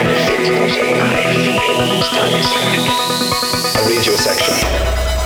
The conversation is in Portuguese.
I read your section.